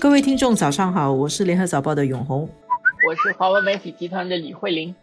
各位听众，早上好，我是联合早报的永红，我是华文媒体集团的李慧玲。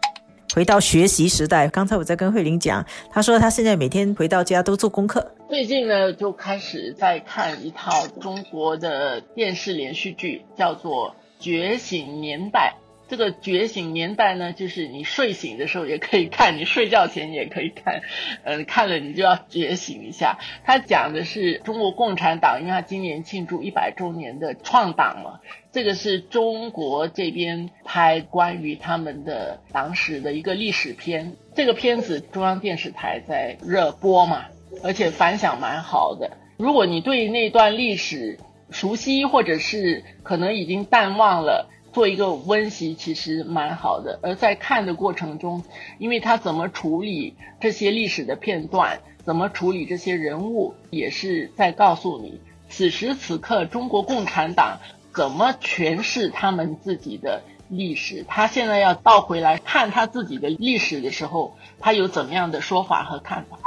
回到学习时代，刚才我在跟慧玲讲，她说她现在每天回到家都做功课。最近呢，就开始在看一套中国的电视连续剧，叫做《觉醒年代》。这个觉醒年代呢，就是你睡醒的时候也可以看，你睡觉前也可以看，嗯，看了你就要觉醒一下。它讲的是中国共产党，因为它今年庆祝一百周年的创党嘛，这个是中国这边拍关于他们的党史的一个历史片。这个片子中央电视台在热播嘛，而且反响蛮好的。如果你对那段历史熟悉，或者是可能已经淡忘了。做一个温习其实蛮好的，而在看的过程中，因为他怎么处理这些历史的片段，怎么处理这些人物，也是在告诉你，此时此刻中国共产党怎么诠释他们自己的历史。他现在要倒回来看他自己的历史的时候，他有怎么样的说法和看法？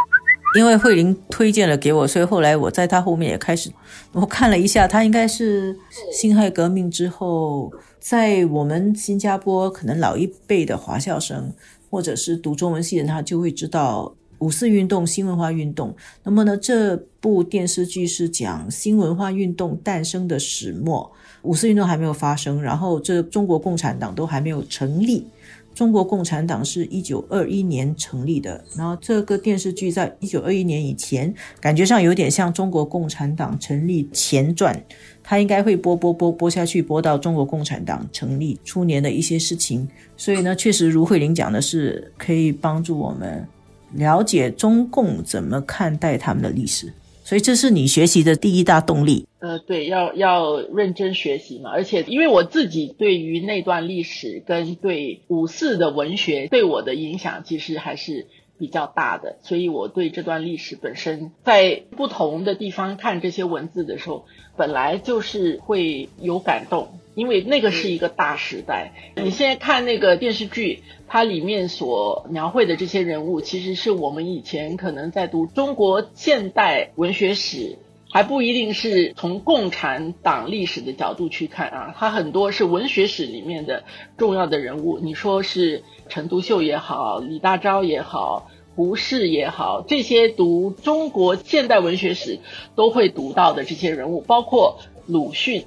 因为慧玲推荐了给我，所以后来我在他后面也开始，我看了一下，他应该是辛亥革命之后，在我们新加坡可能老一辈的华校生，或者是读中文系的，他就会知道五四运动、新文化运动。那么呢，这部电视剧是讲新文化运动诞生的始末，五四运动还没有发生，然后这中国共产党都还没有成立。中国共产党是一九二一年成立的，然后这个电视剧在一九二一年以前，感觉上有点像中国共产党成立前传，它应该会播播播播下去，播到中国共产党成立初年的一些事情。所以呢，确实如慧玲讲的是，可以帮助我们了解中共怎么看待他们的历史。所以这是你学习的第一大动力。呃，对，要要认真学习嘛。而且因为我自己对于那段历史跟对五四的文学对我的影响，其实还是比较大的。所以我对这段历史本身，在不同的地方看这些文字的时候，本来就是会有感动。因为那个是一个大时代，你现在看那个电视剧，它里面所描绘的这些人物，其实是我们以前可能在读中国现代文学史，还不一定是从共产党历史的角度去看啊，它很多是文学史里面的重要的人物。你说是陈独秀也好，李大钊也好，胡适也好，这些读中国现代文学史都会读到的这些人物，包括鲁迅。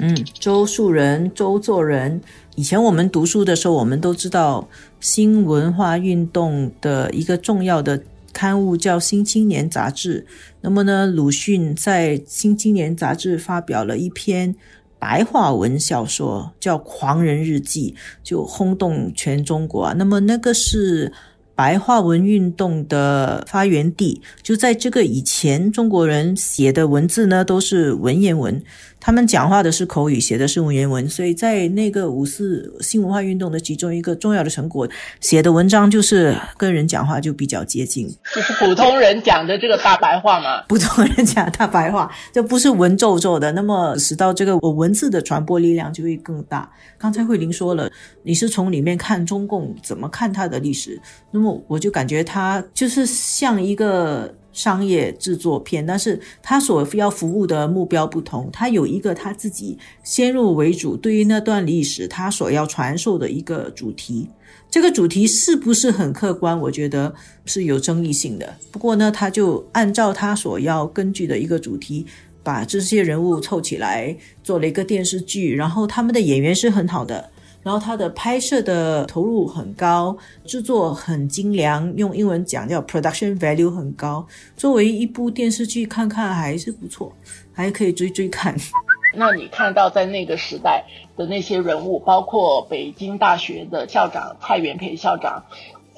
嗯，周树人、周作人，以前我们读书的时候，我们都知道新文化运动的一个重要的刊物叫《新青年》杂志。那么呢，鲁迅在《新青年》杂志发表了一篇白话文小说，叫《狂人日记》，就轰动全中国。那么那个是。白话文运动的发源地就在这个以前，中国人写的文字呢都是文言文，他们讲话的是口语，写的是文言文，所以在那个五四新文化运动的其中一个重要的成果，写的文章就是跟人讲话就比较接近，就是普通人讲的这个大白话嘛。普通人讲大白话，就不是文绉绉的，那么使到这个文字的传播力量就会更大。刚才慧玲说了，你是从里面看中共怎么看它的历史，那么。我就感觉它就是像一个商业制作片，但是他所要服务的目标不同，他有一个他自己先入为主对于那段历史他所要传授的一个主题。这个主题是不是很客观？我觉得是有争议性的。不过呢，他就按照他所要根据的一个主题，把这些人物凑起来做了一个电视剧，然后他们的演员是很好的。然后它的拍摄的投入很高，制作很精良，用英文讲叫 production value 很高。作为一部电视剧看看还是不错，还可以追追看。那你看到在那个时代的那些人物，包括北京大学的校长蔡元培校长。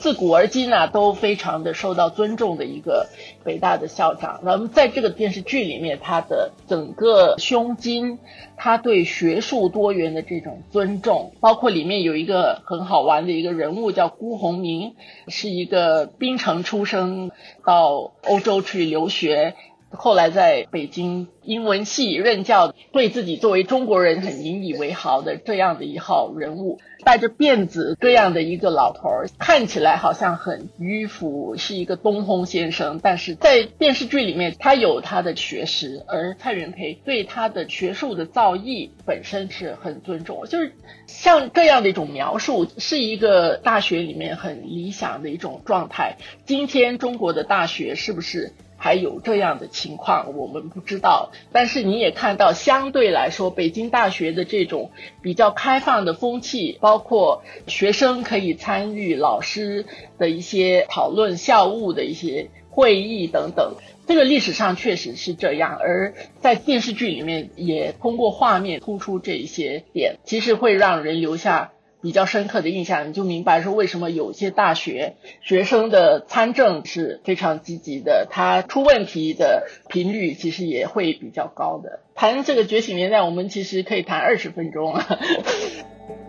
自古而今啊，都非常的受到尊重的一个北大的校长。那么在这个电视剧里面，他的整个胸襟，他对学术多元的这种尊重，包括里面有一个很好玩的一个人物叫辜鸿铭，是一个槟城出生，到欧洲去留学。后来在北京英文系任教，对自己作为中国人很引以为豪的这样的一号人物。戴着辫子这样的一个老头儿，看起来好像很迂腐，是一个东风先生。但是在电视剧里面，他有他的学识，而蔡元培对他的学术的造诣本身是很尊重。就是像这样的一种描述，是一个大学里面很理想的一种状态。今天中国的大学是不是？还有这样的情况，我们不知道。但是你也看到，相对来说，北京大学的这种比较开放的风气，包括学生可以参与老师的一些讨论、校务的一些会议等等，这个历史上确实是这样。而在电视剧里面，也通过画面突出这一些点，其实会让人留下。比较深刻的印象，你就明白说为什么有些大学学生的参政是非常积极的，他出问题的频率其实也会比较高的。谈这个觉醒年代，我们其实可以谈二十分钟啊。